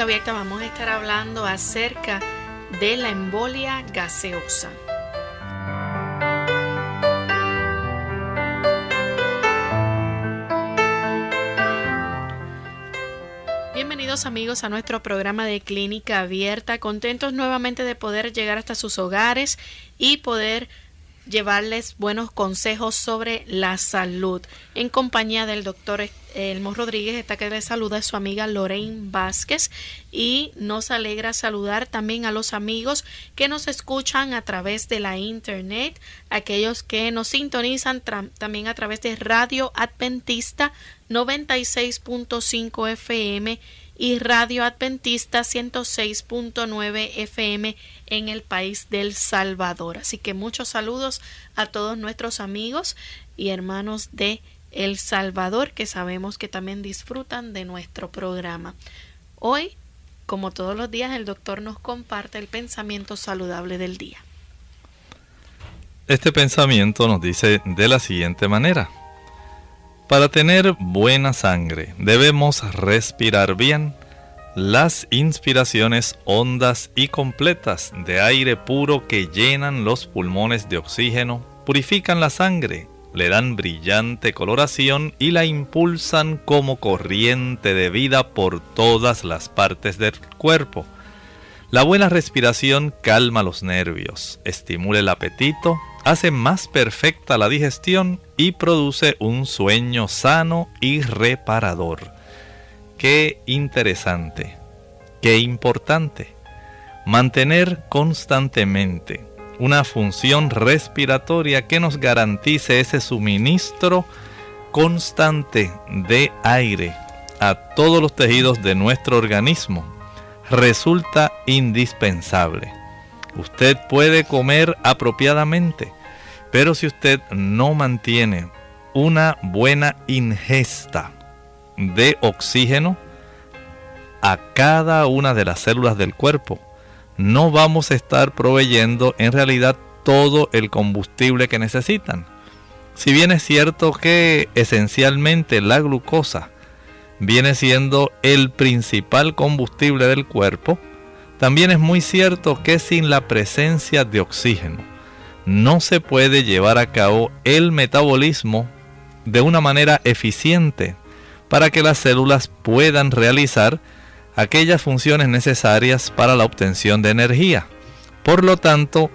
Abierta vamos a estar hablando acerca de la embolia gaseosa. Bienvenidos amigos a nuestro programa de Clínica Abierta, contentos nuevamente de poder llegar hasta sus hogares y poder llevarles buenos consejos sobre la salud en compañía del doctor Elmo Rodríguez, está que le saluda a su amiga Lorraine Vázquez y nos alegra saludar también a los amigos que nos escuchan a través de la internet, aquellos que nos sintonizan también a través de Radio Adventista 96.5 FM y Radio Adventista 106.9 FM en el país del Salvador. Así que muchos saludos a todos nuestros amigos y hermanos de El Salvador que sabemos que también disfrutan de nuestro programa. Hoy, como todos los días, el doctor nos comparte el pensamiento saludable del día. Este pensamiento nos dice de la siguiente manera. Para tener buena sangre debemos respirar bien las inspiraciones hondas y completas de aire puro que llenan los pulmones de oxígeno, purifican la sangre, le dan brillante coloración y la impulsan como corriente de vida por todas las partes del cuerpo. La buena respiración calma los nervios, estimula el apetito, hace más perfecta la digestión y produce un sueño sano y reparador. Qué interesante, qué importante. Mantener constantemente una función respiratoria que nos garantice ese suministro constante de aire a todos los tejidos de nuestro organismo resulta indispensable. Usted puede comer apropiadamente, pero si usted no mantiene una buena ingesta de oxígeno a cada una de las células del cuerpo, no vamos a estar proveyendo en realidad todo el combustible que necesitan. Si bien es cierto que esencialmente la glucosa viene siendo el principal combustible del cuerpo, también es muy cierto que sin la presencia de oxígeno no se puede llevar a cabo el metabolismo de una manera eficiente para que las células puedan realizar aquellas funciones necesarias para la obtención de energía. Por lo tanto,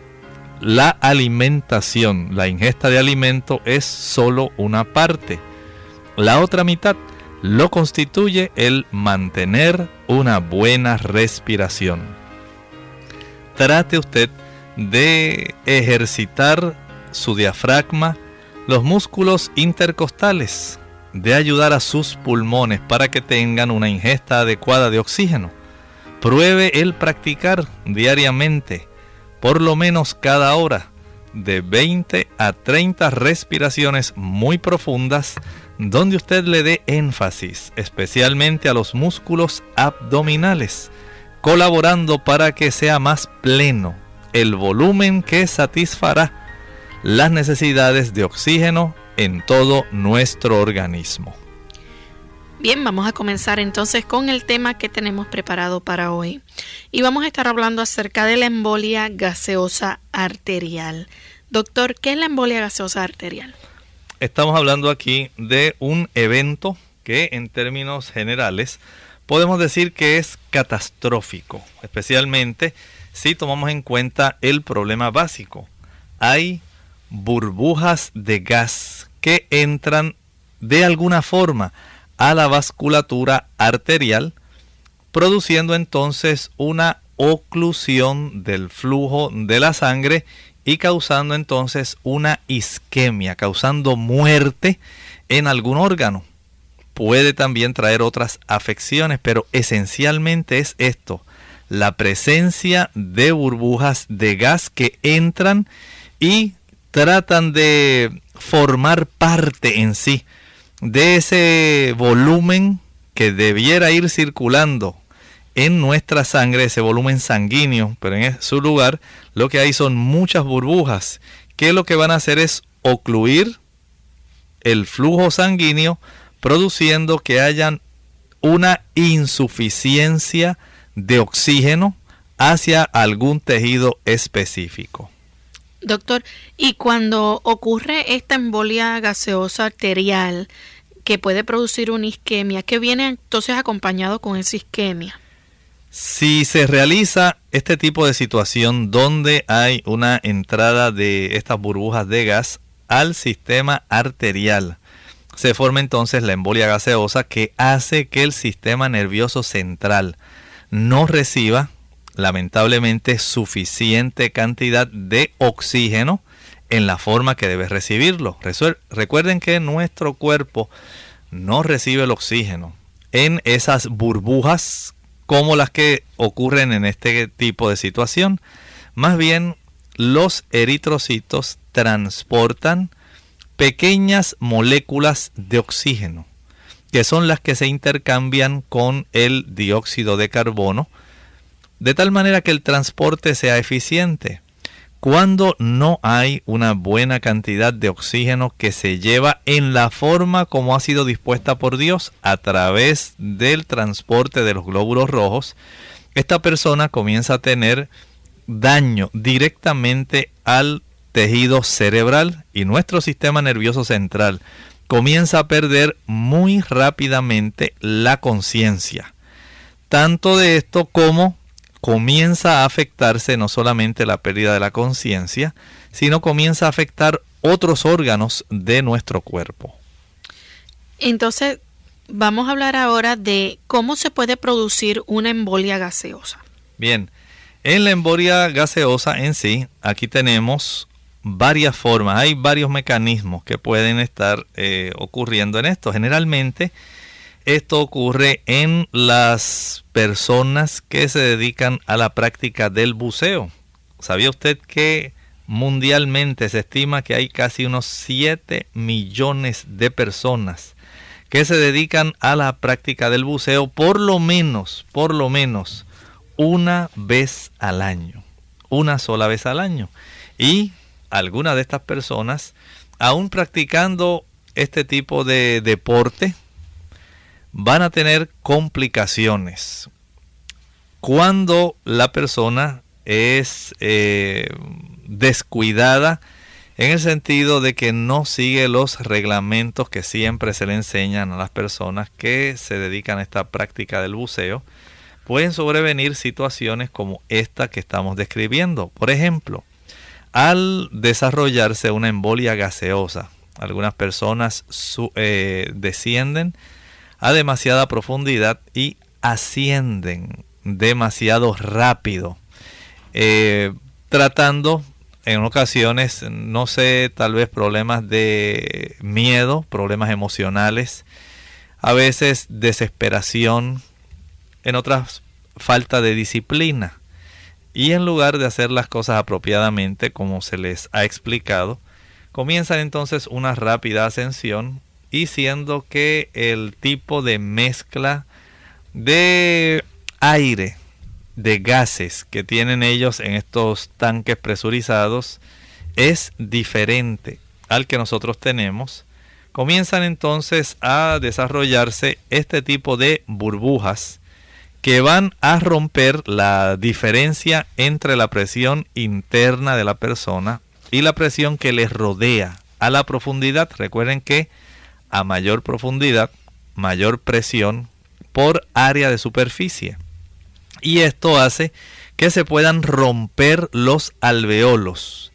la alimentación, la ingesta de alimento es solo una parte. La otra mitad lo constituye el mantener una buena respiración. Trate usted de ejercitar su diafragma, los músculos intercostales, de ayudar a sus pulmones para que tengan una ingesta adecuada de oxígeno. Pruebe el practicar diariamente, por lo menos cada hora, de 20 a 30 respiraciones muy profundas, donde usted le dé énfasis especialmente a los músculos abdominales, colaborando para que sea más pleno el volumen que satisfará las necesidades de oxígeno en todo nuestro organismo. Bien, vamos a comenzar entonces con el tema que tenemos preparado para hoy. Y vamos a estar hablando acerca de la embolia gaseosa arterial. Doctor, ¿qué es la embolia gaseosa arterial? Estamos hablando aquí de un evento que en términos generales podemos decir que es catastrófico, especialmente si tomamos en cuenta el problema básico. Hay burbujas de gas que entran de alguna forma a la vasculatura arterial, produciendo entonces una oclusión del flujo de la sangre y causando entonces una isquemia, causando muerte en algún órgano. Puede también traer otras afecciones, pero esencialmente es esto, la presencia de burbujas de gas que entran y tratan de formar parte en sí de ese volumen que debiera ir circulando en nuestra sangre, ese volumen sanguíneo, pero en su lugar lo que hay son muchas burbujas que lo que van a hacer es ocluir el flujo sanguíneo, produciendo que hayan una insuficiencia de oxígeno hacia algún tejido específico. Doctor, y cuando ocurre esta embolia gaseosa arterial que puede producir una isquemia, ¿qué viene entonces acompañado con esa isquemia? Si se realiza este tipo de situación donde hay una entrada de estas burbujas de gas al sistema arterial, se forma entonces la embolia gaseosa que hace que el sistema nervioso central no reciba lamentablemente suficiente cantidad de oxígeno en la forma que debe recibirlo. Recuerden que nuestro cuerpo no recibe el oxígeno en esas burbujas como las que ocurren en este tipo de situación. Más bien, los eritrocitos transportan pequeñas moléculas de oxígeno, que son las que se intercambian con el dióxido de carbono, de tal manera que el transporte sea eficiente. Cuando no hay una buena cantidad de oxígeno que se lleva en la forma como ha sido dispuesta por Dios a través del transporte de los glóbulos rojos, esta persona comienza a tener daño directamente al tejido cerebral y nuestro sistema nervioso central comienza a perder muy rápidamente la conciencia. Tanto de esto como comienza a afectarse no solamente la pérdida de la conciencia, sino comienza a afectar otros órganos de nuestro cuerpo. Entonces, vamos a hablar ahora de cómo se puede producir una embolia gaseosa. Bien, en la embolia gaseosa en sí, aquí tenemos varias formas, hay varios mecanismos que pueden estar eh, ocurriendo en esto. Generalmente, esto ocurre en las personas que se dedican a la práctica del buceo. ¿Sabía usted que mundialmente se estima que hay casi unos 7 millones de personas que se dedican a la práctica del buceo por lo menos, por lo menos una vez al año, una sola vez al año. Y algunas de estas personas, aún practicando este tipo de deporte, van a tener complicaciones. Cuando la persona es eh, descuidada en el sentido de que no sigue los reglamentos que siempre se le enseñan a las personas que se dedican a esta práctica del buceo, pueden sobrevenir situaciones como esta que estamos describiendo. Por ejemplo, al desarrollarse una embolia gaseosa, algunas personas eh, descienden a demasiada profundidad y ascienden demasiado rápido, eh, tratando en ocasiones, no sé, tal vez problemas de miedo, problemas emocionales, a veces desesperación, en otras falta de disciplina. Y en lugar de hacer las cosas apropiadamente, como se les ha explicado, comienzan entonces una rápida ascensión y siendo que el tipo de mezcla de aire, de gases que tienen ellos en estos tanques presurizados es diferente al que nosotros tenemos, comienzan entonces a desarrollarse este tipo de burbujas que van a romper la diferencia entre la presión interna de la persona y la presión que les rodea a la profundidad. Recuerden que a mayor profundidad, mayor presión por área de superficie. Y esto hace que se puedan romper los alveolos.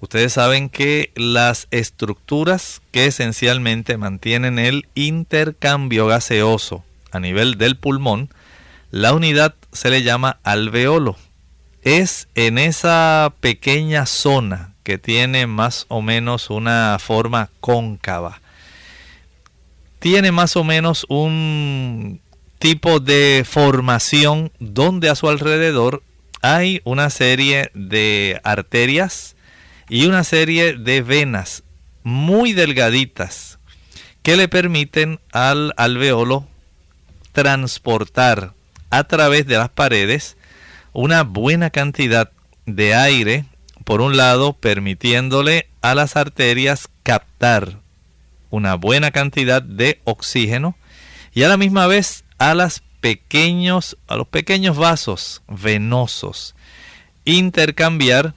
Ustedes saben que las estructuras que esencialmente mantienen el intercambio gaseoso a nivel del pulmón, la unidad se le llama alveolo. Es en esa pequeña zona que tiene más o menos una forma cóncava. Tiene más o menos un tipo de formación donde a su alrededor hay una serie de arterias y una serie de venas muy delgaditas que le permiten al alveolo transportar a través de las paredes una buena cantidad de aire, por un lado, permitiéndole a las arterias captar una buena cantidad de oxígeno y a la misma vez a, pequeños, a los pequeños vasos venosos intercambiar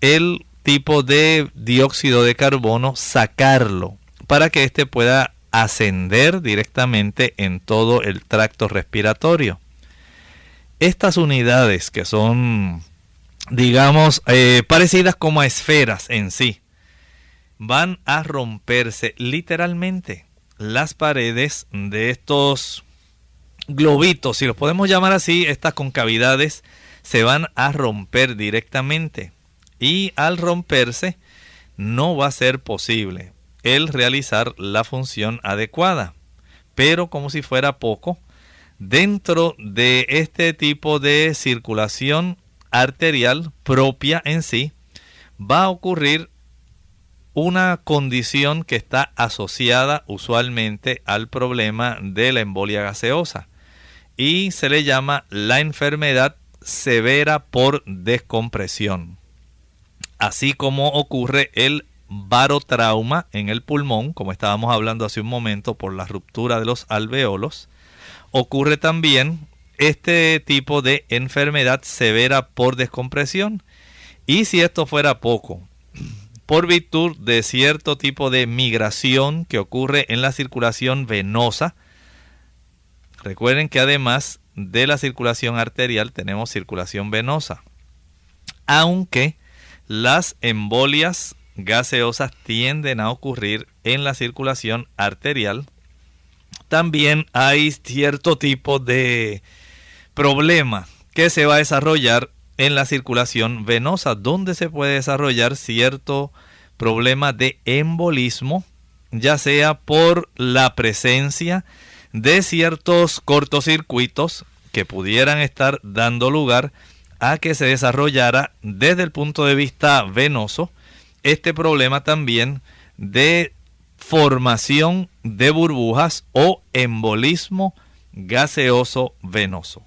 el tipo de dióxido de carbono, sacarlo para que éste pueda ascender directamente en todo el tracto respiratorio. Estas unidades que son, digamos, eh, parecidas como a esferas en sí, van a romperse literalmente las paredes de estos globitos, si los podemos llamar así, estas concavidades se van a romper directamente y al romperse no va a ser posible el realizar la función adecuada. Pero como si fuera poco, dentro de este tipo de circulación arterial propia en sí, va a ocurrir una condición que está asociada usualmente al problema de la embolia gaseosa y se le llama la enfermedad severa por descompresión así como ocurre el barotrauma en el pulmón, como estábamos hablando hace un momento por la ruptura de los alveolos, ocurre también este tipo de enfermedad severa por descompresión. Y si esto fuera poco, por virtud de cierto tipo de migración que ocurre en la circulación venosa, recuerden que además de la circulación arterial tenemos circulación venosa. Aunque las embolias gaseosas tienden a ocurrir en la circulación arterial. También hay cierto tipo de problema que se va a desarrollar en la circulación venosa, donde se puede desarrollar cierto problema de embolismo, ya sea por la presencia de ciertos cortocircuitos que pudieran estar dando lugar a que se desarrollara desde el punto de vista venoso este problema también de formación de burbujas o embolismo gaseoso venoso.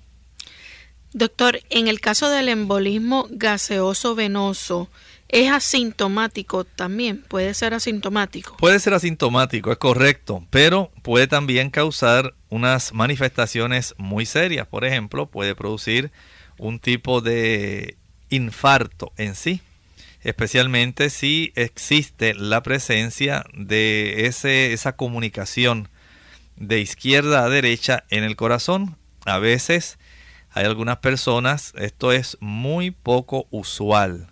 Doctor, en el caso del embolismo gaseoso venoso, ¿es asintomático también? ¿Puede ser asintomático? Puede ser asintomático, es correcto, pero puede también causar unas manifestaciones muy serias. Por ejemplo, puede producir un tipo de infarto en sí, especialmente si existe la presencia de ese, esa comunicación de izquierda a derecha en el corazón. A veces hay algunas personas, esto es muy poco usual,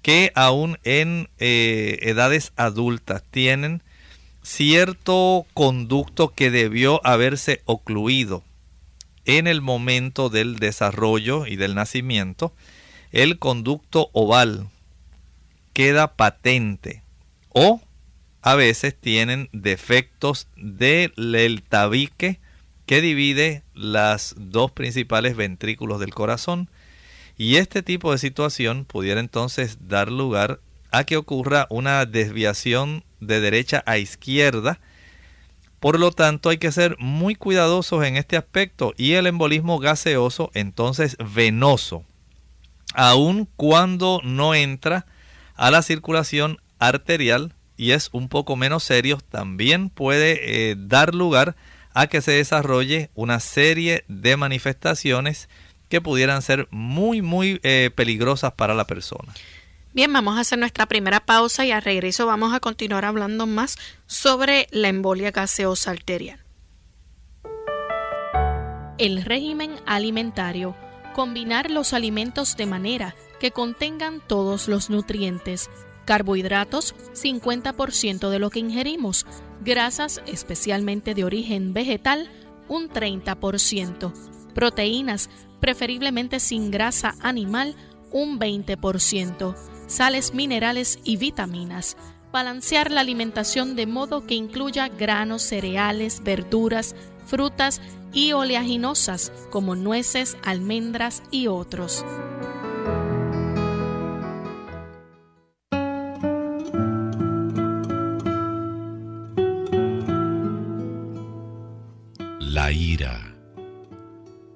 que aún en eh, edades adultas tienen cierto conducto que debió haberse ocluido en el momento del desarrollo y del nacimiento, el conducto oval queda patente o a veces tienen defectos del tabique que divide las dos principales ventrículos del corazón. Y este tipo de situación pudiera entonces dar lugar a que ocurra una desviación de derecha a izquierda. Por lo tanto, hay que ser muy cuidadosos en este aspecto y el embolismo gaseoso, entonces venoso, aun cuando no entra a la circulación arterial y es un poco menos serio, también puede eh, dar lugar a que se desarrolle una serie de manifestaciones que pudieran ser muy, muy eh, peligrosas para la persona. Bien, vamos a hacer nuestra primera pausa y al regreso vamos a continuar hablando más sobre la embolia gaseosa arterial. El régimen alimentario. Combinar los alimentos de manera que contengan todos los nutrientes carbohidratos 50% de lo que ingerimos, grasas especialmente de origen vegetal un 30%, proteínas preferiblemente sin grasa animal un 20%, sales minerales y vitaminas. Balancear la alimentación de modo que incluya granos, cereales, verduras, frutas y oleaginosas como nueces, almendras y otros. Ira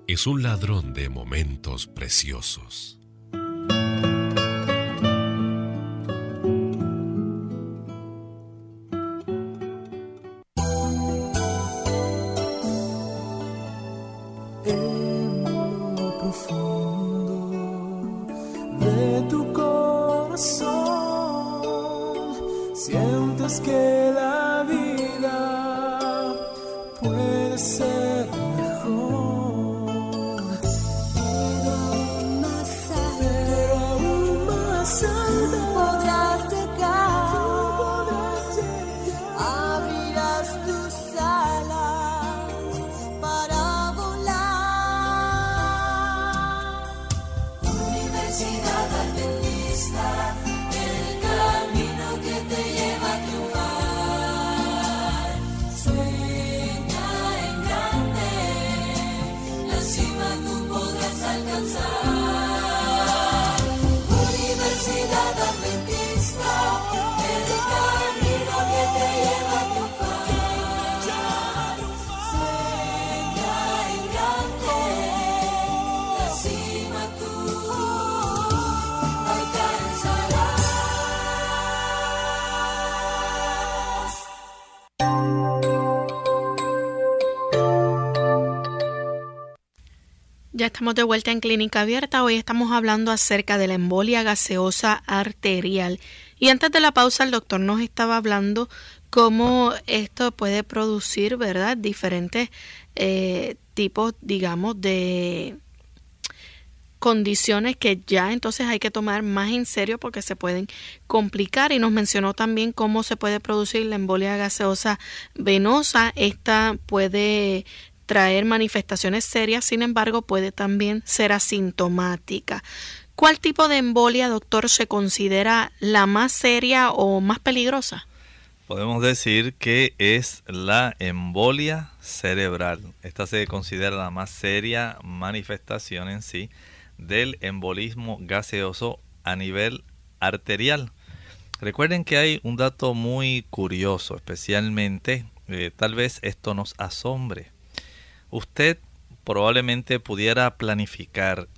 es un ladrón de momentos preciosos. Estamos de vuelta en Clínica Abierta. Hoy estamos hablando acerca de la embolia gaseosa arterial. Y antes de la pausa, el doctor nos estaba hablando cómo esto puede producir, ¿verdad? Diferentes eh, tipos, digamos, de condiciones que ya entonces hay que tomar más en serio porque se pueden complicar y nos mencionó también cómo se puede producir la embolia gaseosa venosa. Esta puede traer manifestaciones serias, sin embargo, puede también ser asintomática. ¿Cuál tipo de embolia, doctor, se considera la más seria o más peligrosa? Podemos decir que es la embolia cerebral. Esta se considera la más seria manifestación en sí del embolismo gaseoso a nivel arterial. Recuerden que hay un dato muy curioso, especialmente, eh, tal vez esto nos asombre usted probablemente pudiera planificar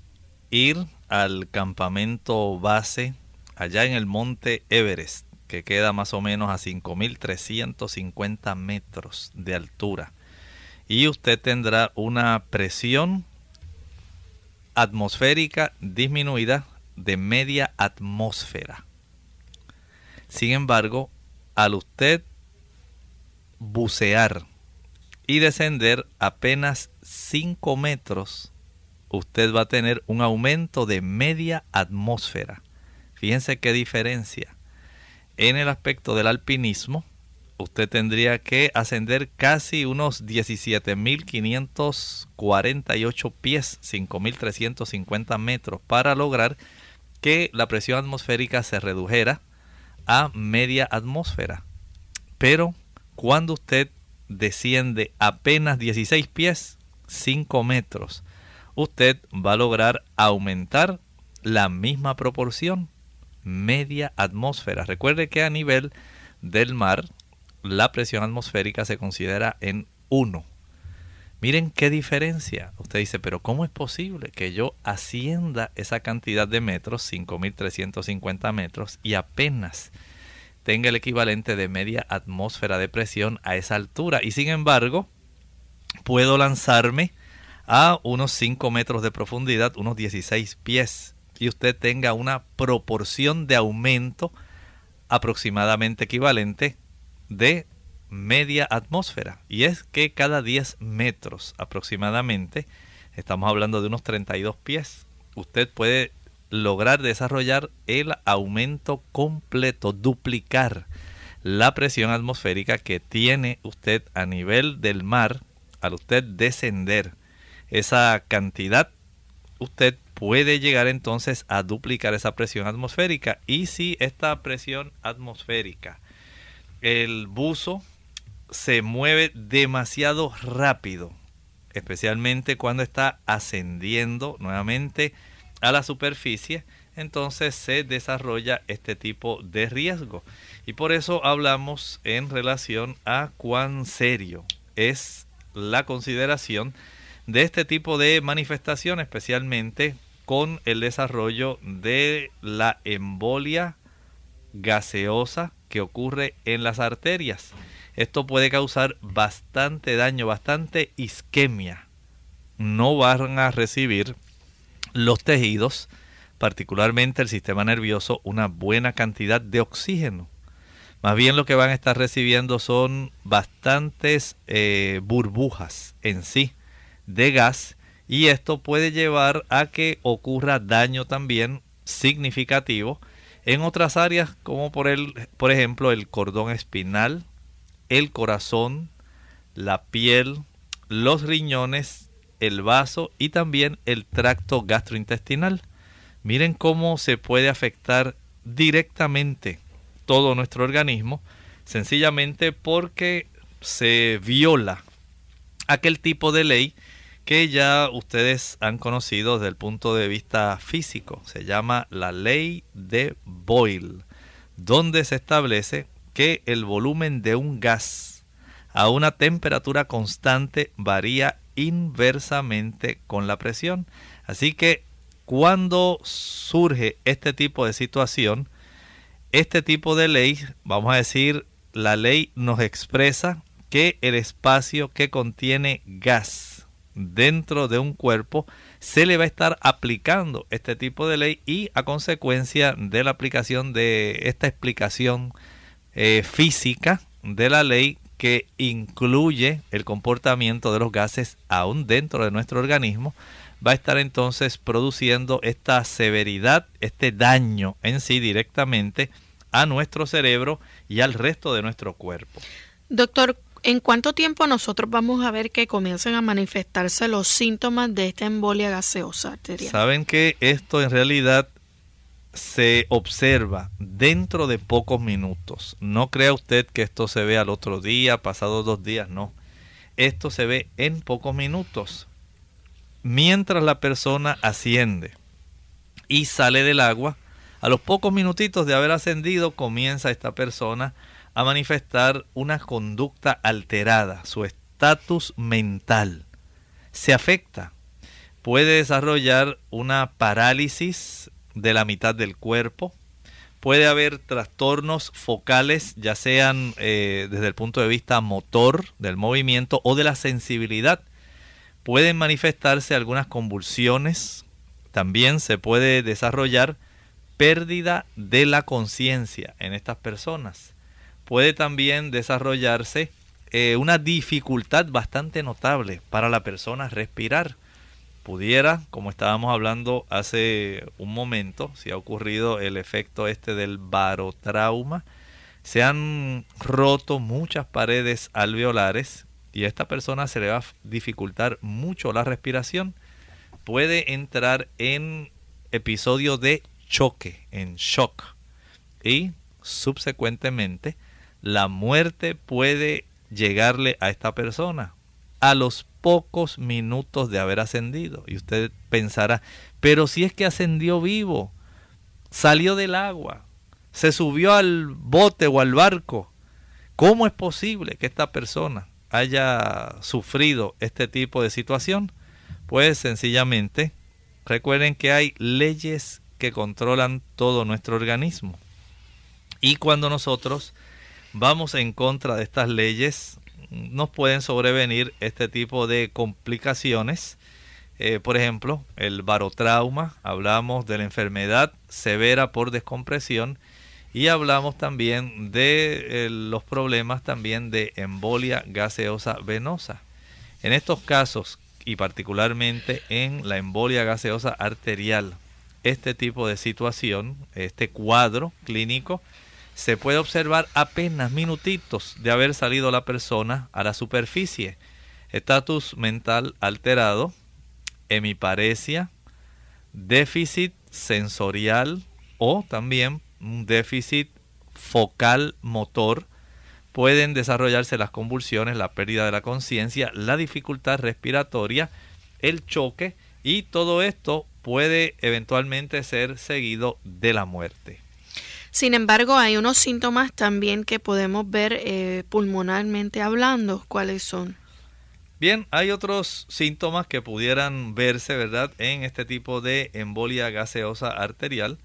ir al campamento base allá en el monte Everest, que queda más o menos a 5.350 metros de altura. Y usted tendrá una presión atmosférica disminuida de media atmósfera. Sin embargo, al usted bucear y descender apenas 5 metros, usted va a tener un aumento de media atmósfera. Fíjense qué diferencia. En el aspecto del alpinismo, usted tendría que ascender casi unos 17.548 pies, 5.350 metros, para lograr que la presión atmosférica se redujera a media atmósfera. Pero cuando usted desciende apenas 16 pies, 5 metros, usted va a lograr aumentar la misma proporción, media atmósfera. Recuerde que a nivel del mar la presión atmosférica se considera en 1. Miren qué diferencia. Usted dice, pero ¿cómo es posible que yo ascienda esa cantidad de metros, 5.350 metros, y apenas tenga el equivalente de media atmósfera de presión a esa altura. Y sin embargo, puedo lanzarme a unos 5 metros de profundidad, unos 16 pies, y usted tenga una proporción de aumento aproximadamente equivalente de media atmósfera. Y es que cada 10 metros aproximadamente, estamos hablando de unos 32 pies, usted puede lograr desarrollar el aumento completo, duplicar la presión atmosférica que tiene usted a nivel del mar al usted descender esa cantidad, usted puede llegar entonces a duplicar esa presión atmosférica. Y si esta presión atmosférica, el buzo se mueve demasiado rápido, especialmente cuando está ascendiendo nuevamente a la superficie, entonces se desarrolla este tipo de riesgo. Y por eso hablamos en relación a cuán serio es la consideración de este tipo de manifestación, especialmente con el desarrollo de la embolia gaseosa que ocurre en las arterias. Esto puede causar bastante daño, bastante isquemia. No van a recibir los tejidos, particularmente el sistema nervioso, una buena cantidad de oxígeno. Más bien lo que van a estar recibiendo son bastantes eh, burbujas en sí de gas y esto puede llevar a que ocurra daño también significativo en otras áreas como por, el, por ejemplo el cordón espinal, el corazón, la piel, los riñones, el vaso y también el tracto gastrointestinal. Miren cómo se puede afectar directamente todo nuestro organismo, sencillamente porque se viola aquel tipo de ley que ya ustedes han conocido desde el punto de vista físico. Se llama la ley de Boyle, donde se establece que el volumen de un gas a una temperatura constante varía inversamente con la presión. Así que cuando surge este tipo de situación, este tipo de ley, vamos a decir, la ley nos expresa que el espacio que contiene gas dentro de un cuerpo se le va a estar aplicando este tipo de ley y a consecuencia de la aplicación de esta explicación eh, física de la ley que incluye el comportamiento de los gases aún dentro de nuestro organismo, va a estar entonces produciendo esta severidad, este daño en sí directamente a nuestro cerebro y al resto de nuestro cuerpo. Doctor, ¿en cuánto tiempo nosotros vamos a ver que comiencen a manifestarse los síntomas de esta embolia gaseosa arterial? Saben que esto en realidad se observa dentro de pocos minutos. No crea usted que esto se ve al otro día, pasados dos días, no. Esto se ve en pocos minutos mientras la persona asciende y sale del agua, a los pocos minutitos de haber ascendido comienza esta persona a manifestar una conducta alterada, su estatus mental se afecta. Puede desarrollar una parálisis de la mitad del cuerpo, puede haber trastornos focales, ya sean eh, desde el punto de vista motor del movimiento o de la sensibilidad pueden manifestarse algunas convulsiones, también se puede desarrollar pérdida de la conciencia en estas personas. Puede también desarrollarse eh, una dificultad bastante notable para la persona respirar. Pudiera, como estábamos hablando hace un momento, si ha ocurrido el efecto este del barotrauma, se han roto muchas paredes alveolares y a esta persona se le va a dificultar mucho la respiración, puede entrar en episodio de choque, en shock. Y subsecuentemente la muerte puede llegarle a esta persona a los pocos minutos de haber ascendido. Y usted pensará, pero si es que ascendió vivo, salió del agua, se subió al bote o al barco, ¿cómo es posible que esta persona haya sufrido este tipo de situación? Pues sencillamente recuerden que hay leyes que controlan todo nuestro organismo. Y cuando nosotros vamos en contra de estas leyes, nos pueden sobrevenir este tipo de complicaciones. Eh, por ejemplo, el barotrauma, hablamos de la enfermedad severa por descompresión y hablamos también de eh, los problemas también de embolia gaseosa venosa. En estos casos y particularmente en la embolia gaseosa arterial, este tipo de situación, este cuadro clínico, se puede observar apenas minutitos de haber salido la persona a la superficie. Estatus mental alterado, hemiparesia, déficit sensorial o también un déficit focal motor. Pueden desarrollarse las convulsiones, la pérdida de la conciencia, la dificultad respiratoria, el choque y todo esto puede eventualmente ser seguido de la muerte. Sin embargo, hay unos síntomas también que podemos ver eh, pulmonalmente hablando. ¿Cuáles son? Bien, hay otros síntomas que pudieran verse, ¿verdad?, en este tipo de embolia gaseosa arterial.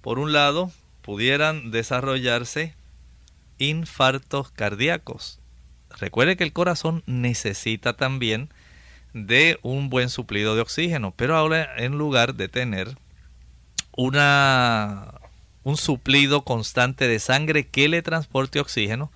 Por un lado, pudieran desarrollarse infartos cardíacos. Recuerde que el corazón necesita también de un buen suplido de oxígeno, pero ahora en lugar de tener una un suplido constante de sangre que le transporte oxígeno,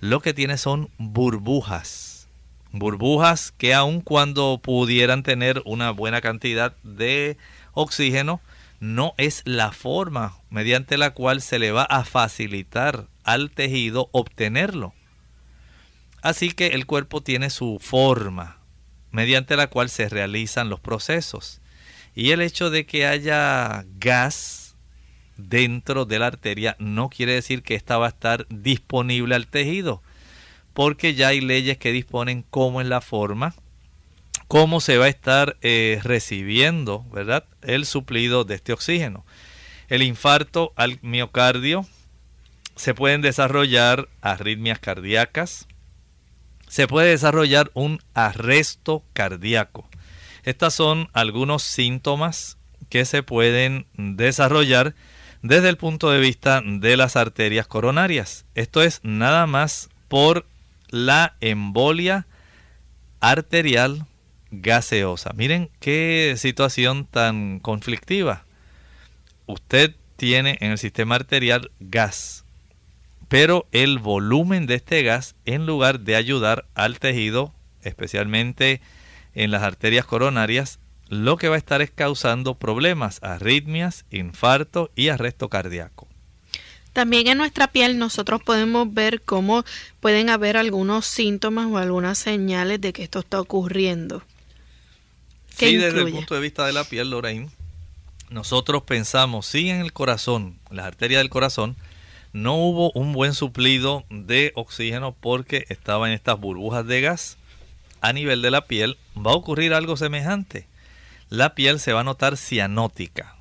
lo que tiene son burbujas. Burbujas que aun cuando pudieran tener una buena cantidad de oxígeno, no es la forma mediante la cual se le va a facilitar al tejido obtenerlo. Así que el cuerpo tiene su forma mediante la cual se realizan los procesos. Y el hecho de que haya gas dentro de la arteria no quiere decir que esta va a estar disponible al tejido, porque ya hay leyes que disponen cómo es la forma, cómo se va a estar eh, recibiendo, ¿verdad? El suplido de este oxígeno. El infarto al miocardio se pueden desarrollar arritmias cardíacas, se puede desarrollar un arresto cardíaco. Estos son algunos síntomas que se pueden desarrollar desde el punto de vista de las arterias coronarias. Esto es nada más por la embolia arterial gaseosa. Miren qué situación tan conflictiva. Usted tiene en el sistema arterial gas, pero el volumen de este gas, en lugar de ayudar al tejido, especialmente en las arterias coronarias, lo que va a estar es causando problemas, arritmias, infarto y arresto cardíaco. También en nuestra piel nosotros podemos ver cómo pueden haber algunos síntomas o algunas señales de que esto está ocurriendo. Sí, desde el punto de vista de la piel, Lorraine, nosotros pensamos, si en el corazón, las arterias del corazón, no hubo un buen suplido de oxígeno porque estaban estas burbujas de gas a nivel de la piel, va a ocurrir algo semejante la piel se va a notar cianótica.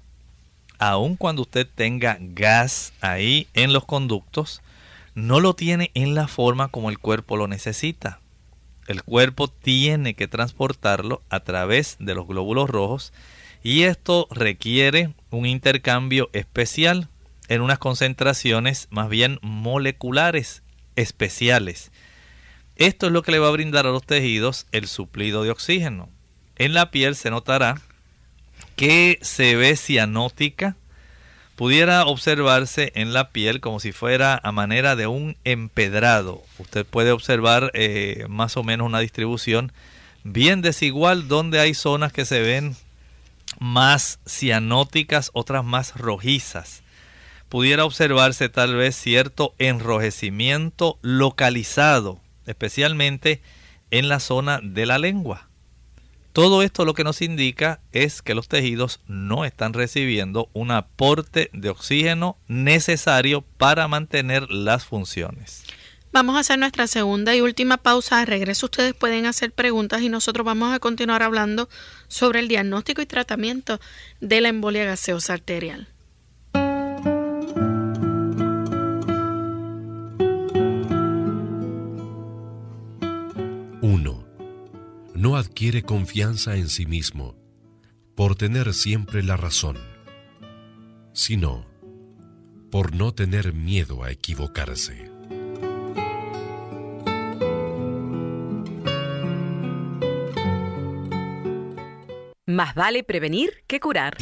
Aun cuando usted tenga gas ahí en los conductos, no lo tiene en la forma como el cuerpo lo necesita. El cuerpo tiene que transportarlo a través de los glóbulos rojos y esto requiere un intercambio especial en unas concentraciones más bien moleculares especiales. Esto es lo que le va a brindar a los tejidos el suplido de oxígeno en la piel se notará que se ve cianótica. Pudiera observarse en la piel como si fuera a manera de un empedrado. Usted puede observar eh, más o menos una distribución bien desigual donde hay zonas que se ven más cianóticas, otras más rojizas. Pudiera observarse tal vez cierto enrojecimiento localizado, especialmente en la zona de la lengua. Todo esto lo que nos indica es que los tejidos no están recibiendo un aporte de oxígeno necesario para mantener las funciones. Vamos a hacer nuestra segunda y última pausa. A regreso ustedes pueden hacer preguntas y nosotros vamos a continuar hablando sobre el diagnóstico y tratamiento de la embolia gaseosa arterial. Adquiere confianza en sí mismo por tener siempre la razón, sino por no tener miedo a equivocarse. Más vale prevenir que curar.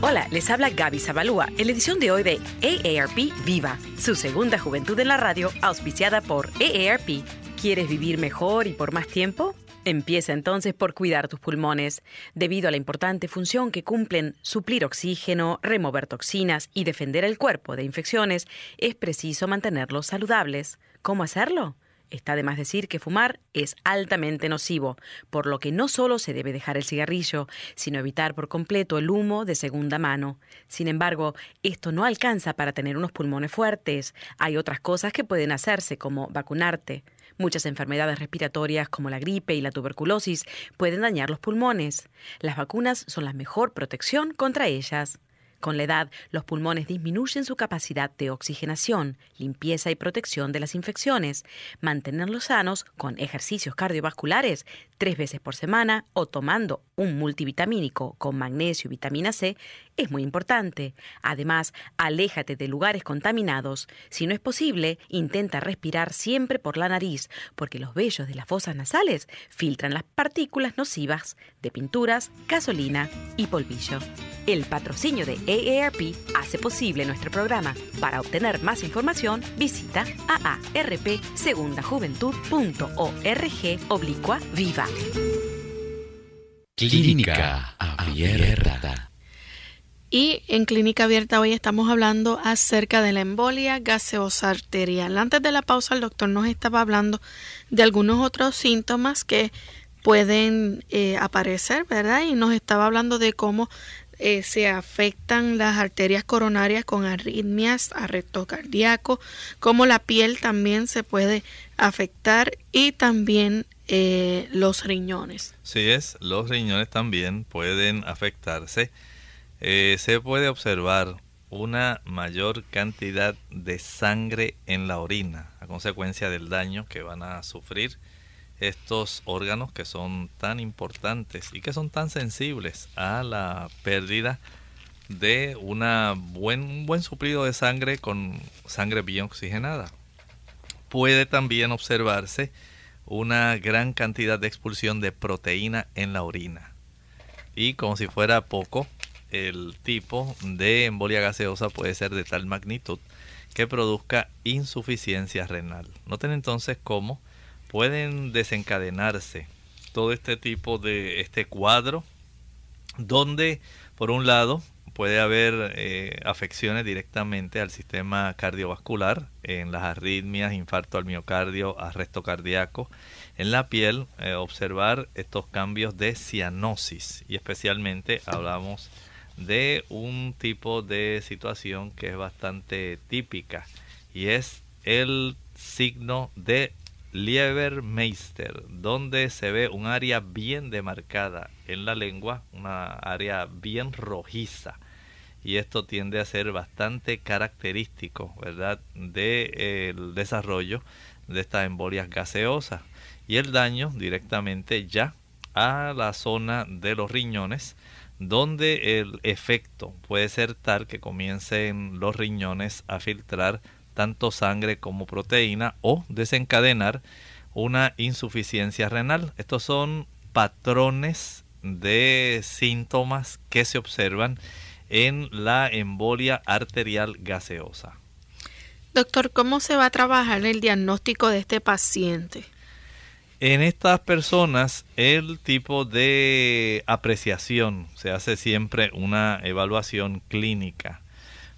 Hola, les habla Gaby Zabalúa en la edición de hoy de AARP Viva, su segunda juventud en la radio auspiciada por AARP ¿Quieres vivir mejor y por más tiempo? Empieza entonces por cuidar tus pulmones. Debido a la importante función que cumplen suplir oxígeno, remover toxinas y defender el cuerpo de infecciones, es preciso mantenerlos saludables. ¿Cómo hacerlo? Está de más decir que fumar es altamente nocivo, por lo que no solo se debe dejar el cigarrillo, sino evitar por completo el humo de segunda mano. Sin embargo, esto no alcanza para tener unos pulmones fuertes. Hay otras cosas que pueden hacerse, como vacunarte. Muchas enfermedades respiratorias como la gripe y la tuberculosis pueden dañar los pulmones. Las vacunas son la mejor protección contra ellas. Con la edad, los pulmones disminuyen su capacidad de oxigenación, limpieza y protección de las infecciones. Mantenerlos sanos con ejercicios cardiovasculares tres veces por semana o tomando un multivitamínico con magnesio y vitamina C es muy importante. Además, aléjate de lugares contaminados. Si no es posible, intenta respirar siempre por la nariz, porque los vellos de las fosas nasales filtran las partículas nocivas de pinturas, gasolina y polvillo. El patrocinio de AARP hace posible nuestro programa. Para obtener más información, visita aarpsegundajuventud.org oblicua viva. Clínica abierta. Y en Clínica Abierta hoy estamos hablando acerca de la embolia gaseosa arterial. Antes de la pausa el doctor nos estaba hablando de algunos otros síntomas que pueden eh, aparecer, ¿verdad? Y nos estaba hablando de cómo eh, se afectan las arterias coronarias con arritmias, arresto cardíaco, cómo la piel también se puede afectar y también eh, los riñones. Sí es, los riñones también pueden afectarse. Eh, se puede observar una mayor cantidad de sangre en la orina a consecuencia del daño que van a sufrir estos órganos que son tan importantes y que son tan sensibles a la pérdida de una buen, un buen suplido de sangre con sangre bien oxigenada. Puede también observarse una gran cantidad de expulsión de proteína en la orina. Y como si fuera poco, el tipo de embolia gaseosa puede ser de tal magnitud que produzca insuficiencia renal. Noten entonces cómo pueden desencadenarse todo este tipo de este cuadro donde por un lado puede haber eh, afecciones directamente al sistema cardiovascular en las arritmias, infarto al miocardio, arresto cardíaco, en la piel eh, observar estos cambios de cianosis. Y especialmente hablamos de un tipo de situación que es bastante típica y es el signo de Liebermeister, donde se ve un área bien demarcada en la lengua, una área bien rojiza. Y esto tiende a ser bastante característico, ¿verdad?, del desarrollo de estas embolias gaseosas. Y el daño directamente ya a la zona de los riñones, donde el efecto puede ser tal que comiencen los riñones a filtrar tanto sangre como proteína o desencadenar una insuficiencia renal. Estos son patrones de síntomas que se observan en la embolia arterial gaseosa. Doctor, ¿cómo se va a trabajar el diagnóstico de este paciente? En estas personas el tipo de apreciación se hace siempre una evaluación clínica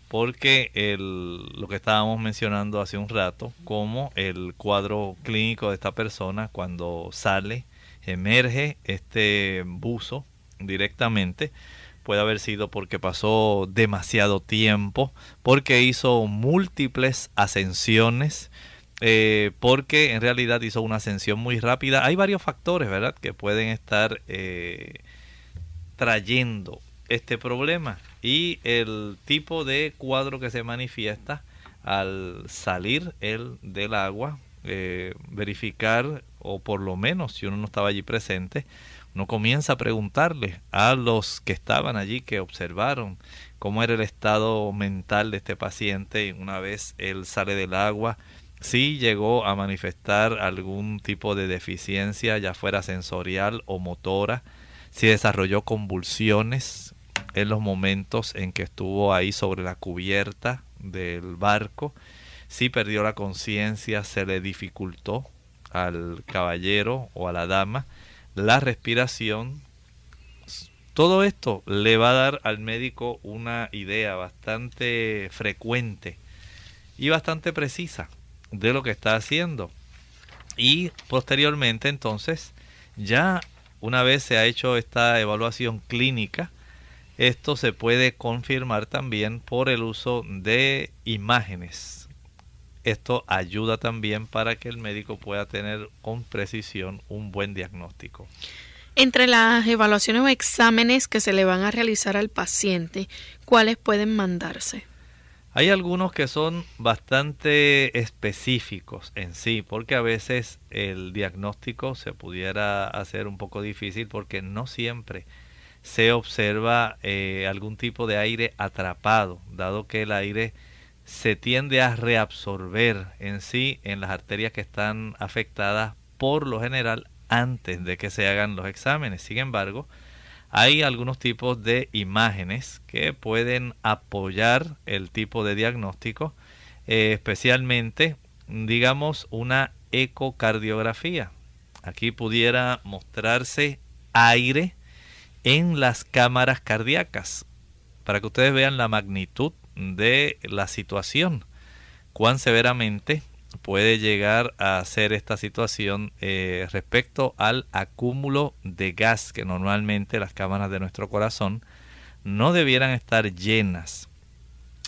porque el, lo que estábamos mencionando hace un rato, como el cuadro clínico de esta persona cuando sale, emerge este buzo directamente, puede haber sido porque pasó demasiado tiempo, porque hizo múltiples ascensiones, eh, porque en realidad hizo una ascensión muy rápida. Hay varios factores, ¿verdad?, que pueden estar eh, trayendo este problema y el tipo de cuadro que se manifiesta al salir él del agua, eh, verificar, o por lo menos si uno no estaba allí presente, uno comienza a preguntarle a los que estaban allí, que observaron cómo era el estado mental de este paciente una vez él sale del agua, si llegó a manifestar algún tipo de deficiencia, ya fuera sensorial o motora, si desarrolló convulsiones, en los momentos en que estuvo ahí sobre la cubierta del barco. Si perdió la conciencia, se le dificultó al caballero o a la dama la respiración. Todo esto le va a dar al médico una idea bastante frecuente y bastante precisa de lo que está haciendo. Y posteriormente entonces, ya una vez se ha hecho esta evaluación clínica, esto se puede confirmar también por el uso de imágenes. Esto ayuda también para que el médico pueda tener con precisión un buen diagnóstico. Entre las evaluaciones o exámenes que se le van a realizar al paciente, ¿cuáles pueden mandarse? Hay algunos que son bastante específicos en sí, porque a veces el diagnóstico se pudiera hacer un poco difícil porque no siempre se observa eh, algún tipo de aire atrapado, dado que el aire se tiende a reabsorber en sí en las arterias que están afectadas por lo general antes de que se hagan los exámenes. Sin embargo, hay algunos tipos de imágenes que pueden apoyar el tipo de diagnóstico, eh, especialmente, digamos, una ecocardiografía. Aquí pudiera mostrarse aire en las cámaras cardíacas para que ustedes vean la magnitud de la situación, cuán severamente puede llegar a ser esta situación eh, respecto al acúmulo de gas que normalmente las cámaras de nuestro corazón no debieran estar llenas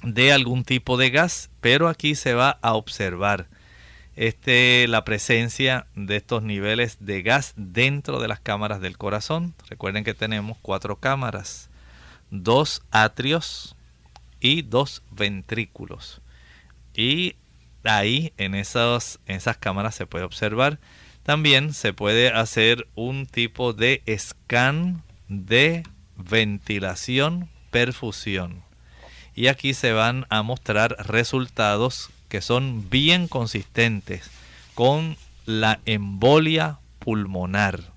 de algún tipo de gas, pero aquí se va a observar este, la presencia de estos niveles de gas dentro de las cámaras del corazón. Recuerden que tenemos cuatro cámaras, dos atrios y dos ventrículos. Y ahí en esas, en esas cámaras se puede observar. También se puede hacer un tipo de scan de ventilación perfusión. Y aquí se van a mostrar resultados que son bien consistentes con la embolia pulmonar.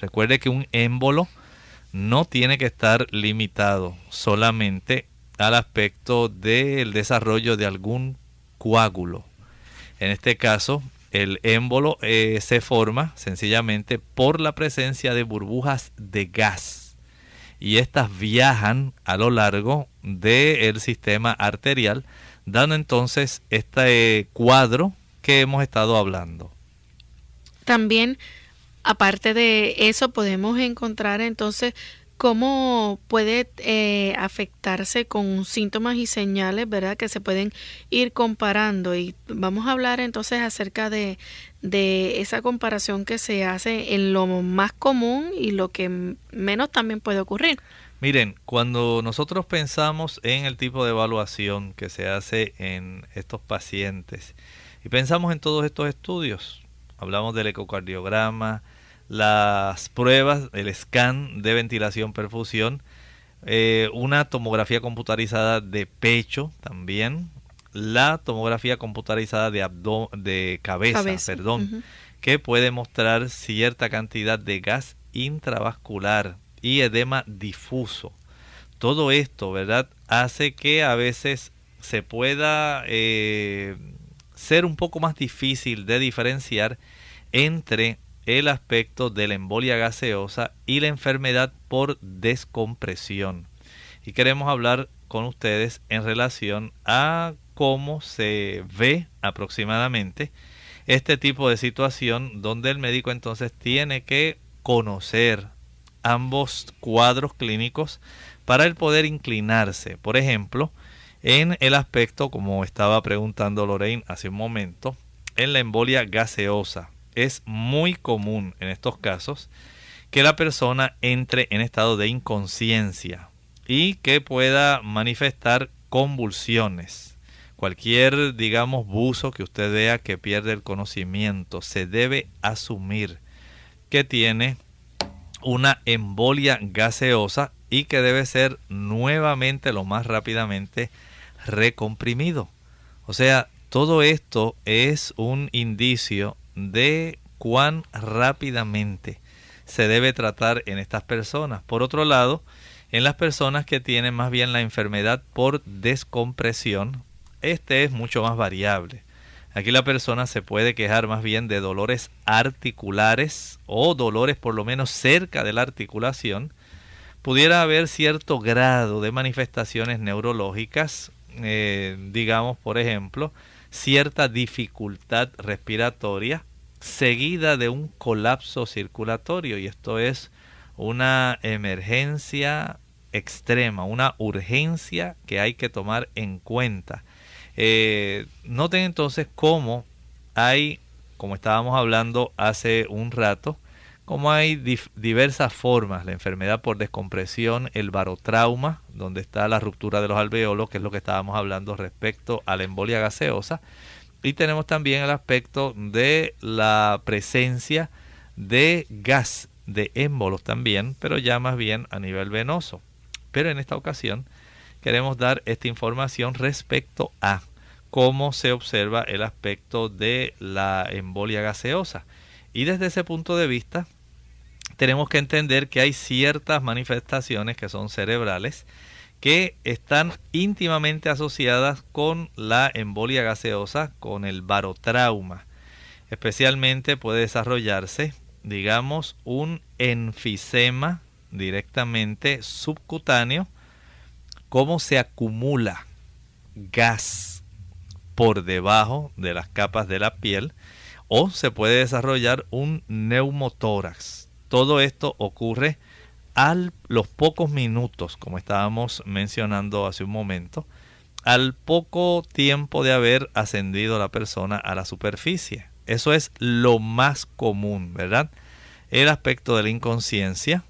Recuerde que un émbolo no tiene que estar limitado solamente al aspecto del desarrollo de algún coágulo. En este caso, el émbolo eh, se forma sencillamente por la presencia de burbujas de gas y estas viajan a lo largo del sistema arterial, dando entonces este cuadro que hemos estado hablando. También, aparte de eso, podemos encontrar entonces cómo puede eh, afectarse con síntomas y señales, ¿verdad? Que se pueden ir comparando. Y vamos a hablar entonces acerca de, de esa comparación que se hace en lo más común y lo que menos también puede ocurrir. Miren, cuando nosotros pensamos en el tipo de evaluación que se hace en estos pacientes y pensamos en todos estos estudios, hablamos del ecocardiograma, las pruebas, el scan de ventilación perfusión, eh, una tomografía computarizada de pecho también, la tomografía computarizada de, de cabeza, perdón, que puede mostrar cierta cantidad de gas intravascular y edema difuso. Todo esto, ¿verdad? Hace que a veces se pueda eh, ser un poco más difícil de diferenciar entre el aspecto de la embolia gaseosa y la enfermedad por descompresión. Y queremos hablar con ustedes en relación a cómo se ve aproximadamente este tipo de situación donde el médico entonces tiene que conocer ambos cuadros clínicos para el poder inclinarse, por ejemplo, en el aspecto, como estaba preguntando Lorraine hace un momento, en la embolia gaseosa es muy común en estos casos que la persona entre en estado de inconsciencia y que pueda manifestar convulsiones. Cualquier, digamos, buzo que usted vea que pierde el conocimiento, se debe asumir que tiene una embolia gaseosa y que debe ser nuevamente lo más rápidamente recomprimido. O sea, todo esto es un indicio de cuán rápidamente se debe tratar en estas personas. Por otro lado, en las personas que tienen más bien la enfermedad por descompresión, este es mucho más variable. Aquí la persona se puede quejar más bien de dolores articulares o dolores por lo menos cerca de la articulación. Pudiera haber cierto grado de manifestaciones neurológicas, eh, digamos por ejemplo, cierta dificultad respiratoria seguida de un colapso circulatorio y esto es una emergencia extrema, una urgencia que hay que tomar en cuenta. Eh, noten entonces cómo hay, como estábamos hablando hace un rato, cómo hay diversas formas, la enfermedad por descompresión, el barotrauma, donde está la ruptura de los alveolos, que es lo que estábamos hablando respecto a la embolia gaseosa, y tenemos también el aspecto de la presencia de gas de émbolos también, pero ya más bien a nivel venoso. Pero en esta ocasión queremos dar esta información respecto a cómo se observa el aspecto de la embolia gaseosa. Y desde ese punto de vista, tenemos que entender que hay ciertas manifestaciones que son cerebrales que están íntimamente asociadas con la embolia gaseosa, con el barotrauma. Especialmente puede desarrollarse, digamos, un enfisema directamente subcutáneo, cómo se acumula gas por debajo de las capas de la piel o se puede desarrollar un neumotórax. Todo esto ocurre a los pocos minutos, como estábamos mencionando hace un momento, al poco tiempo de haber ascendido la persona a la superficie. Eso es lo más común, ¿verdad? El aspecto de la inconsciencia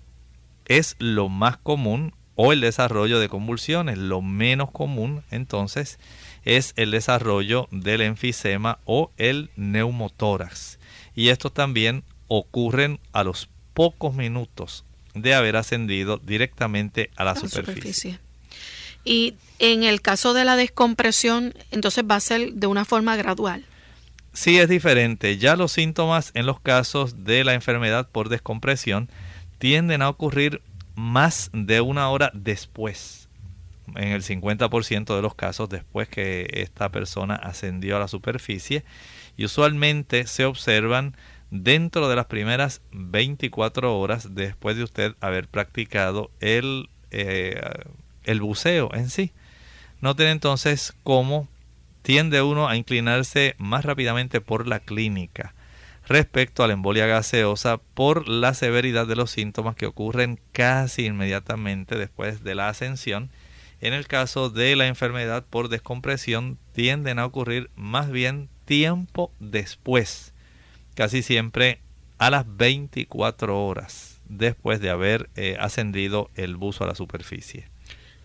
es lo más común o el desarrollo de convulsiones. Lo menos común entonces es el desarrollo del enfisema o el neumotórax. Y estos también ocurren a los pocos minutos de haber ascendido directamente a la, superficie. Y en el caso de la descompresión, entonces va a ser de una forma gradual. Sí, es diferente. Ya los síntomas en los casos de la enfermedad por descompresión tienden a ocurrir más de una hora después, en el 50% de los casos después que esta persona ascendió a la superficie, y usualmente se observan dentro de las primeras 24 horas después de usted haber practicado el, eh, el buceo en sí. Noten entonces cómo tiende uno a inclinarse más rápidamente por la clínica respecto a la embolia gaseosa por la severidad de los síntomas que ocurren casi inmediatamente después de la ascensión. En el caso de la enfermedad por descompresión tienden a ocurrir más bien tiempo después, casi siempre a las 24 horas después de haber eh, ascendido el buzo a la superficie.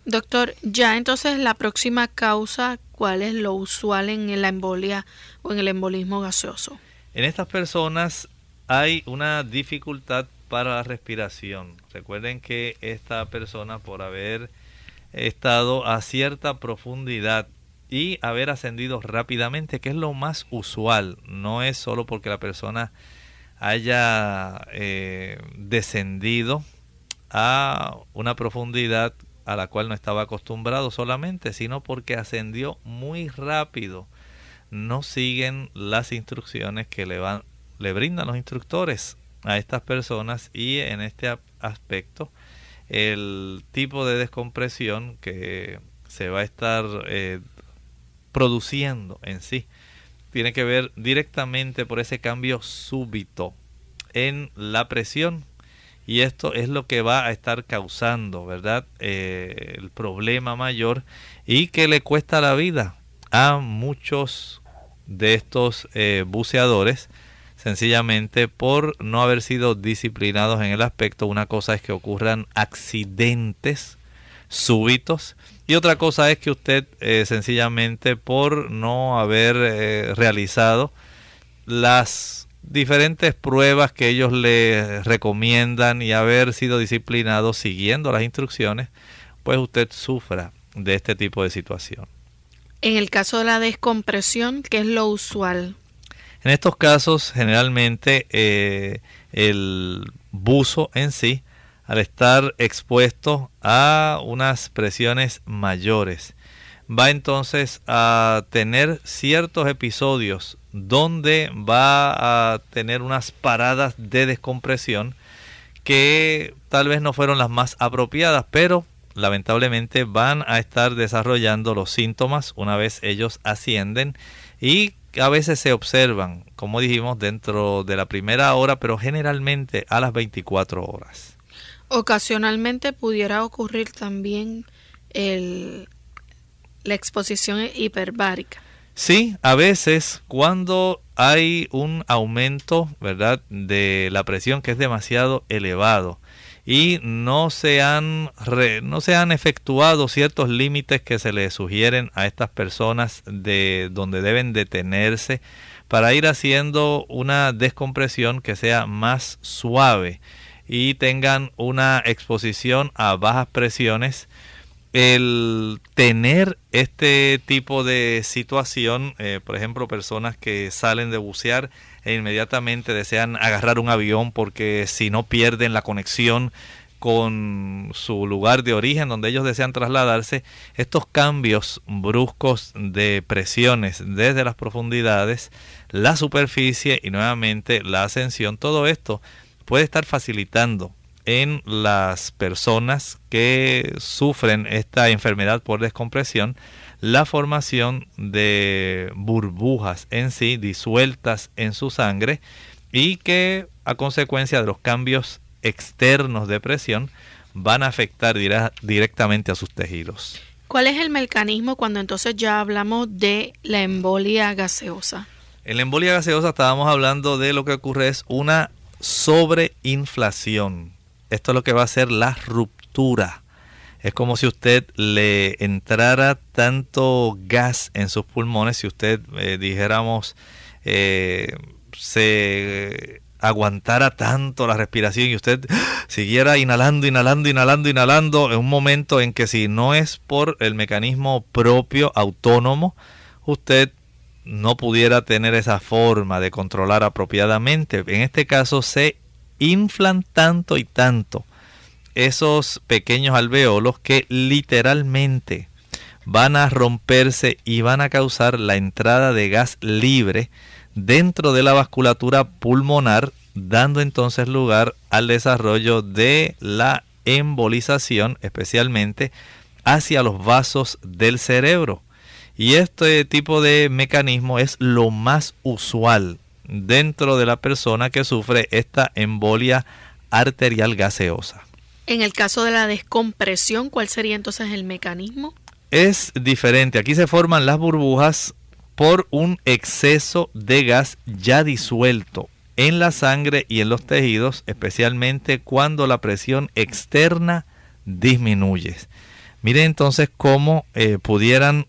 Doctor, ya entonces la próxima causa, ¿cuál es lo usual en la embolia o en el embolismo gaseoso? En estas personas hay una dificultad para la respiración. Recuerden que esta persona por haber estado a cierta profundidad y haber ascendido rápidamente, que es lo más usual, no es solo porque la persona haya eh, descendido a una profundidad a la cual no estaba acostumbrado solamente, sino porque ascendió muy rápido. No siguen las instrucciones que le, van, le brindan los instructores a estas personas y en este aspecto el tipo de descompresión que se va a estar eh, produciendo en sí tiene que ver directamente por ese cambio súbito en la presión y esto es lo que va a estar causando, ¿verdad? Eh, el problema mayor y que le cuesta la vida a muchos de estos eh, buceadores sencillamente por no haber sido disciplinados en el aspecto. Una cosa es que ocurran accidentes súbitos y otra cosa es que usted eh, sencillamente por no haber eh, realizado las diferentes pruebas que ellos le recomiendan y haber sido disciplinado siguiendo las instrucciones, pues usted sufra de este tipo de situación. En el caso de la descompresión, ¿qué es lo usual? En estos casos, generalmente eh, el buzo en sí, al estar expuesto a unas presiones mayores, va entonces a tener ciertos episodios donde va a tener unas paradas de descompresión que tal vez no fueron las más apropiadas, pero lamentablemente van a estar desarrollando los síntomas una vez ellos ascienden y a veces se observan, como dijimos, dentro de la primera hora, pero generalmente a las 24 horas. Ocasionalmente pudiera ocurrir también el, la exposición hiperbárica. Sí, a veces cuando hay un aumento, ¿verdad?, de la presión que es demasiado elevado y no se han no se han efectuado ciertos límites que se les sugieren a estas personas de donde deben detenerse para ir haciendo una descompresión que sea más suave y tengan una exposición a bajas presiones el tener este tipo de situación, eh, por ejemplo, personas que salen de bucear e inmediatamente desean agarrar un avión porque si no pierden la conexión con su lugar de origen donde ellos desean trasladarse, estos cambios bruscos de presiones desde las profundidades, la superficie y nuevamente la ascensión, todo esto puede estar facilitando en las personas que sufren esta enfermedad por descompresión la formación de burbujas en sí disueltas en su sangre y que a consecuencia de los cambios externos de presión van a afectar directamente a sus tejidos. ¿Cuál es el mecanismo cuando entonces ya hablamos de la embolia gaseosa? En la embolia gaseosa estábamos hablando de lo que ocurre es una sobreinflación esto es lo que va a hacer la ruptura. Es como si usted le entrara tanto gas en sus pulmones, si usted eh, dijéramos eh, se aguantara tanto la respiración y usted siguiera inhalando, inhalando, inhalando, inhalando en un momento en que si no es por el mecanismo propio, autónomo, usted no pudiera tener esa forma de controlar apropiadamente. En este caso se inflan tanto y tanto esos pequeños alveolos que literalmente van a romperse y van a causar la entrada de gas libre dentro de la vasculatura pulmonar, dando entonces lugar al desarrollo de la embolización, especialmente hacia los vasos del cerebro. Y este tipo de mecanismo es lo más usual dentro de la persona que sufre esta embolia arterial gaseosa. En el caso de la descompresión, ¿cuál sería entonces el mecanismo? Es diferente. Aquí se forman las burbujas por un exceso de gas ya disuelto en la sangre y en los tejidos, especialmente cuando la presión externa disminuye. Miren entonces cómo eh, pudieran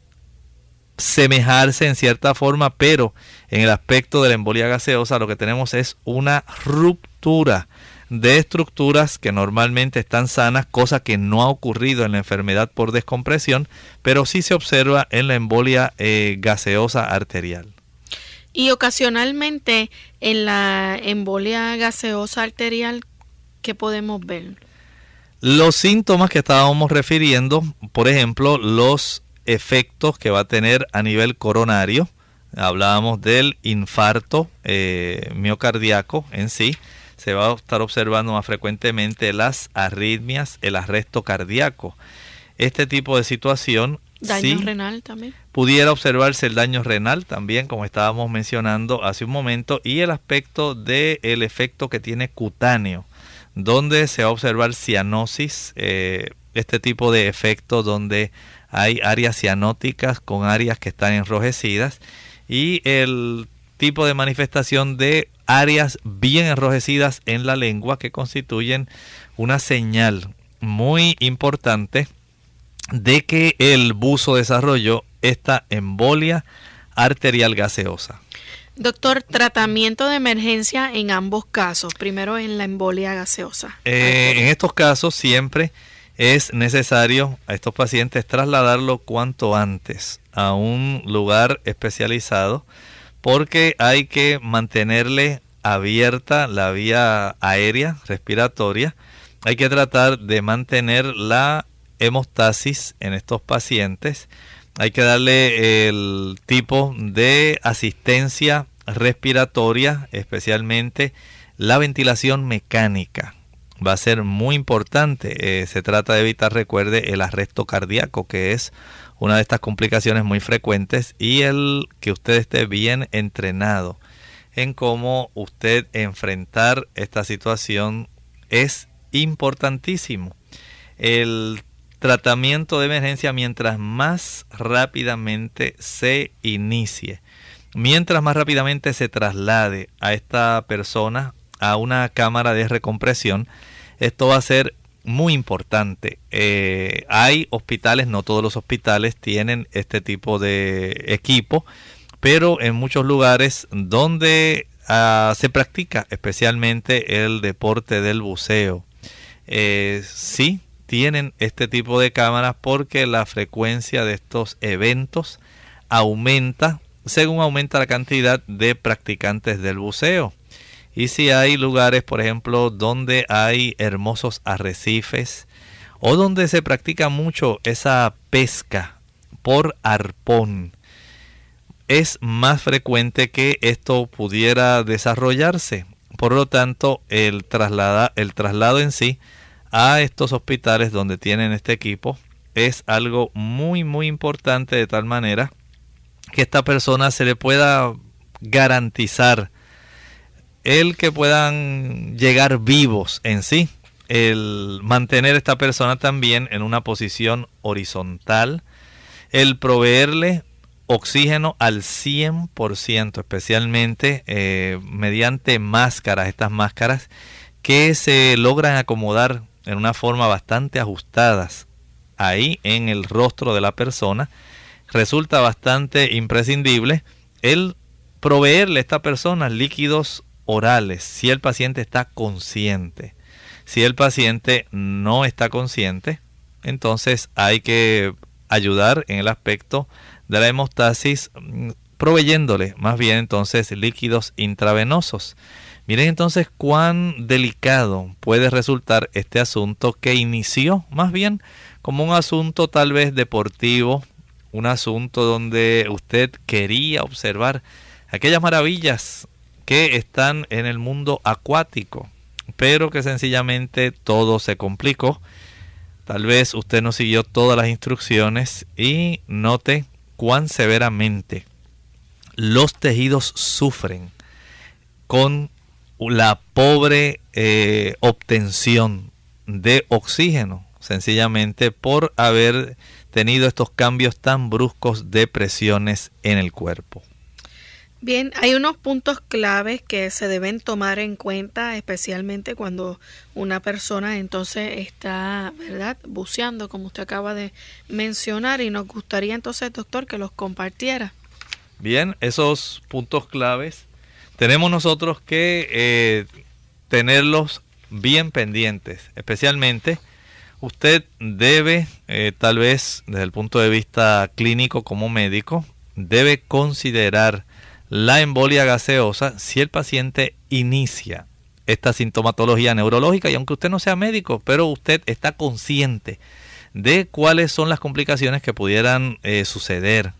semejarse en cierta forma, pero en el aspecto de la embolia gaseosa lo que tenemos es una ruptura de estructuras que normalmente están sanas, cosa que no ha ocurrido en la enfermedad por descompresión, pero sí se observa en la embolia eh, gaseosa arterial. Y ocasionalmente en la embolia gaseosa arterial, ¿qué podemos ver? Los síntomas que estábamos refiriendo, por ejemplo, los efectos que va a tener a nivel coronario. Hablábamos del infarto eh, miocardíaco en sí. Se va a estar observando más frecuentemente las arritmias, el arresto cardíaco. Este tipo de situación Daño renal también. Pudiera observarse el daño renal también, como estábamos mencionando hace un momento, y el aspecto del el efecto que tiene cutáneo, donde se va a observar cianosis, eh, este tipo de efecto donde hay áreas cianóticas con áreas que están enrojecidas y el tipo de manifestación de áreas bien enrojecidas en la lengua que constituyen una señal muy importante de que el buzo desarrolló esta embolia arterial gaseosa. Doctor, tratamiento de emergencia en ambos casos, primero en la embolia gaseosa. Eh, en estos casos siempre es necesario a estos pacientes trasladarlo cuanto antes a un lugar especializado porque hay que mantenerle abierta la vía aérea respiratoria. Hay que tratar de mantener la hemostasis en estos pacientes hay que darle el tipo de asistencia respiratoria, especialmente la ventilación mecánica. Va a ser muy importante. Eh, se trata de evitar, recuerde, el arresto cardíaco, que es una de estas complicaciones muy frecuentes, y el que usted esté bien entrenado en cómo usted enfrentar esta situación es importantísimo. El tratamiento de emergencia mientras más rápidamente se inicie, mientras más rápidamente se traslade a esta persona a una cámara de recompresión, esto va a ser muy importante. Eh, hay hospitales, no todos los hospitales tienen este tipo de equipo, pero en muchos lugares donde ah, se practica especialmente el deporte del buceo, eh, sí tienen este tipo de cámaras porque la frecuencia de estos eventos aumenta según aumenta la cantidad de practicantes del buceo. Y si hay lugares, por ejemplo, donde hay hermosos arrecifes o donde se practica mucho esa pesca por arpón, es más frecuente que esto pudiera desarrollarse. Por lo tanto, el, traslada, el traslado en sí a estos hospitales donde tienen este equipo es algo muy muy importante de tal manera que esta persona se le pueda garantizar el que puedan llegar vivos en sí, el mantener esta persona también en una posición horizontal, el proveerle oxígeno al 100%, especialmente eh, mediante máscaras, estas máscaras que se logran acomodar en una forma bastante ajustadas ahí en el rostro de la persona, resulta bastante imprescindible el proveerle a esta persona líquidos orales si el paciente está consciente. Si el paciente no está consciente, entonces hay que ayudar en el aspecto de la hemostasis mm, proveyéndole más bien entonces líquidos intravenosos. Miren entonces cuán delicado puede resultar este asunto que inició más bien como un asunto tal vez deportivo, un asunto donde usted quería observar aquellas maravillas que están en el mundo acuático, pero que sencillamente todo se complicó. Tal vez usted no siguió todas las instrucciones y note cuán severamente los tejidos sufren con la pobre eh, obtención de oxígeno, sencillamente por haber tenido estos cambios tan bruscos de presiones en el cuerpo. Bien, hay unos puntos claves que se deben tomar en cuenta, especialmente cuando una persona entonces está, ¿verdad?, buceando, como usted acaba de mencionar, y nos gustaría entonces, doctor, que los compartiera. Bien, esos puntos claves tenemos nosotros que eh, tenerlos bien pendientes, especialmente usted debe, eh, tal vez desde el punto de vista clínico como médico, debe considerar la embolia gaseosa si el paciente inicia esta sintomatología neurológica y aunque usted no sea médico, pero usted está consciente de cuáles son las complicaciones que pudieran eh, suceder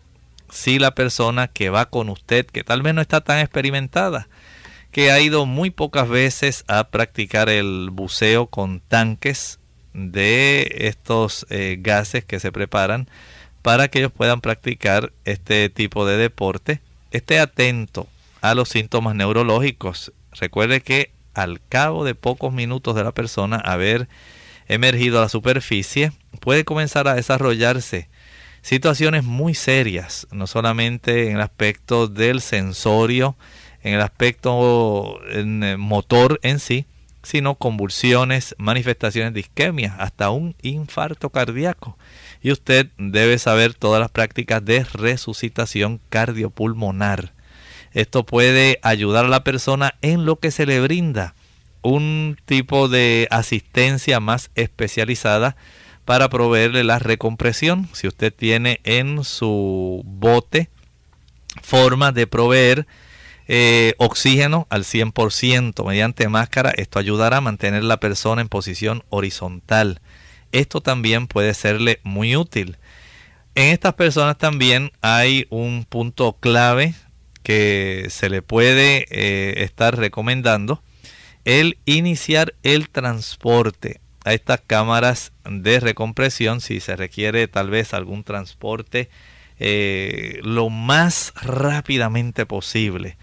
si la persona que va con usted, que tal vez no está tan experimentada, que ha ido muy pocas veces a practicar el buceo con tanques de estos eh, gases que se preparan para que ellos puedan practicar este tipo de deporte, esté atento a los síntomas neurológicos. Recuerde que al cabo de pocos minutos de la persona haber emergido a la superficie, puede comenzar a desarrollarse situaciones muy serias, no solamente en el aspecto del sensorio, en el aspecto en motor en sí, sino convulsiones, manifestaciones de isquemia, hasta un infarto cardíaco. Y usted debe saber todas las prácticas de resucitación cardiopulmonar. Esto puede ayudar a la persona en lo que se le brinda un tipo de asistencia más especializada para proveerle la recompresión. Si usted tiene en su bote forma de proveer eh, oxígeno al 100% mediante máscara, esto ayudará a mantener la persona en posición horizontal. Esto también puede serle muy útil. en estas personas también hay un punto clave que se le puede eh, estar recomendando, el iniciar el transporte a estas cámaras de recompresión si se requiere tal vez algún transporte eh, lo más rápidamente posible.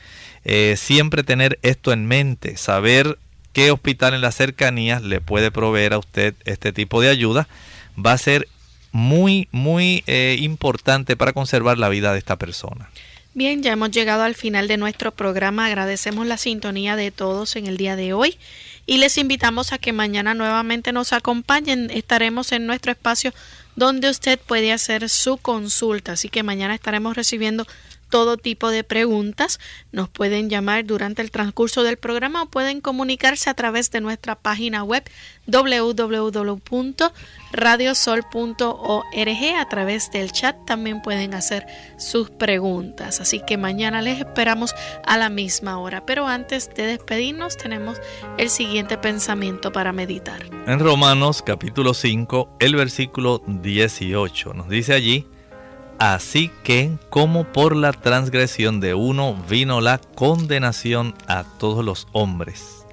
Eh, siempre tener esto en mente, saber qué hospital en las cercanías le puede proveer a usted este tipo de ayuda, va a ser muy, muy importante para conservar la vida de esta persona. Bien, ya hemos llegado al final de nuestro programa. Agradecemos la sintonía de todos en el día de hoy y les invitamos a que mañana nuevamente nos acompañen. Estaremos en nuestro espacio donde usted puede hacer su consulta. Así que mañana estaremos recibiendo todo tipo de preguntas. Nos pueden llamar durante el transcurso del programa o pueden comunicarse a través de nuestra página web www.radiosol.org. A través del chat también pueden hacer sus preguntas. Así que mañana les esperamos a la misma hora. Pero antes de despedirnos tenemos el siguiente pensamiento para meditar. En Romanos capítulo 5, el versículo 18 nos dice allí, Así que, como por la transgresión de uno vino la condenación a todos los hombres,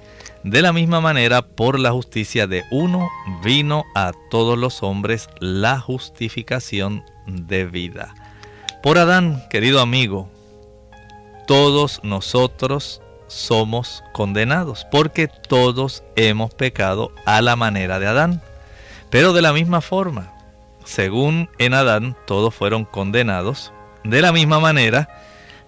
de la misma manera por la justicia de uno vino a todos los hombres la justificación de vida. Por Adán, querido amigo, todos nosotros somos condenados, porque todos hemos pecado a la manera de Adán. Pero de la misma forma, según en Adán todos fueron condenados, de la misma manera,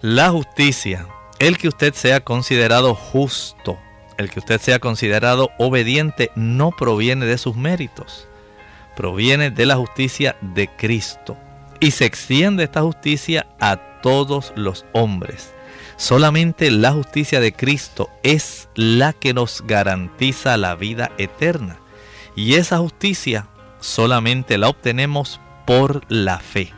la justicia, el que usted sea considerado justo, el que usted sea considerado obediente, no proviene de sus méritos, proviene de la justicia de Cristo. Y se extiende esta justicia a todos los hombres. Solamente la justicia de Cristo es la que nos garantiza la vida eterna. Y esa justicia solamente la obtenemos por la fe.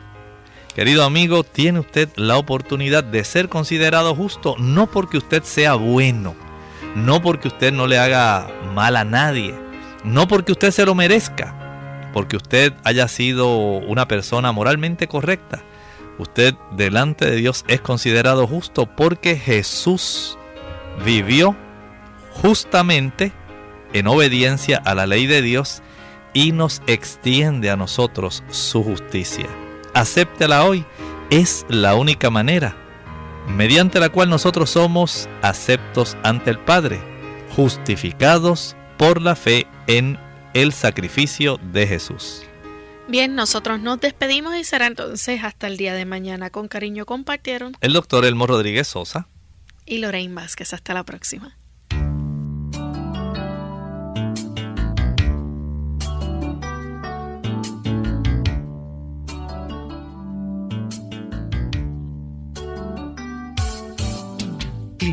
Querido amigo, tiene usted la oportunidad de ser considerado justo no porque usted sea bueno, no porque usted no le haga mal a nadie, no porque usted se lo merezca, porque usted haya sido una persona moralmente correcta. Usted delante de Dios es considerado justo porque Jesús vivió justamente en obediencia a la ley de Dios y nos extiende a nosotros su justicia. Acéptela hoy, es la única manera mediante la cual nosotros somos aceptos ante el Padre, justificados por la fe en el sacrificio de Jesús. Bien, nosotros nos despedimos y será entonces hasta el día de mañana. Con cariño compartieron el doctor Elmo Rodríguez Sosa y Lorraine Vázquez. Hasta la próxima.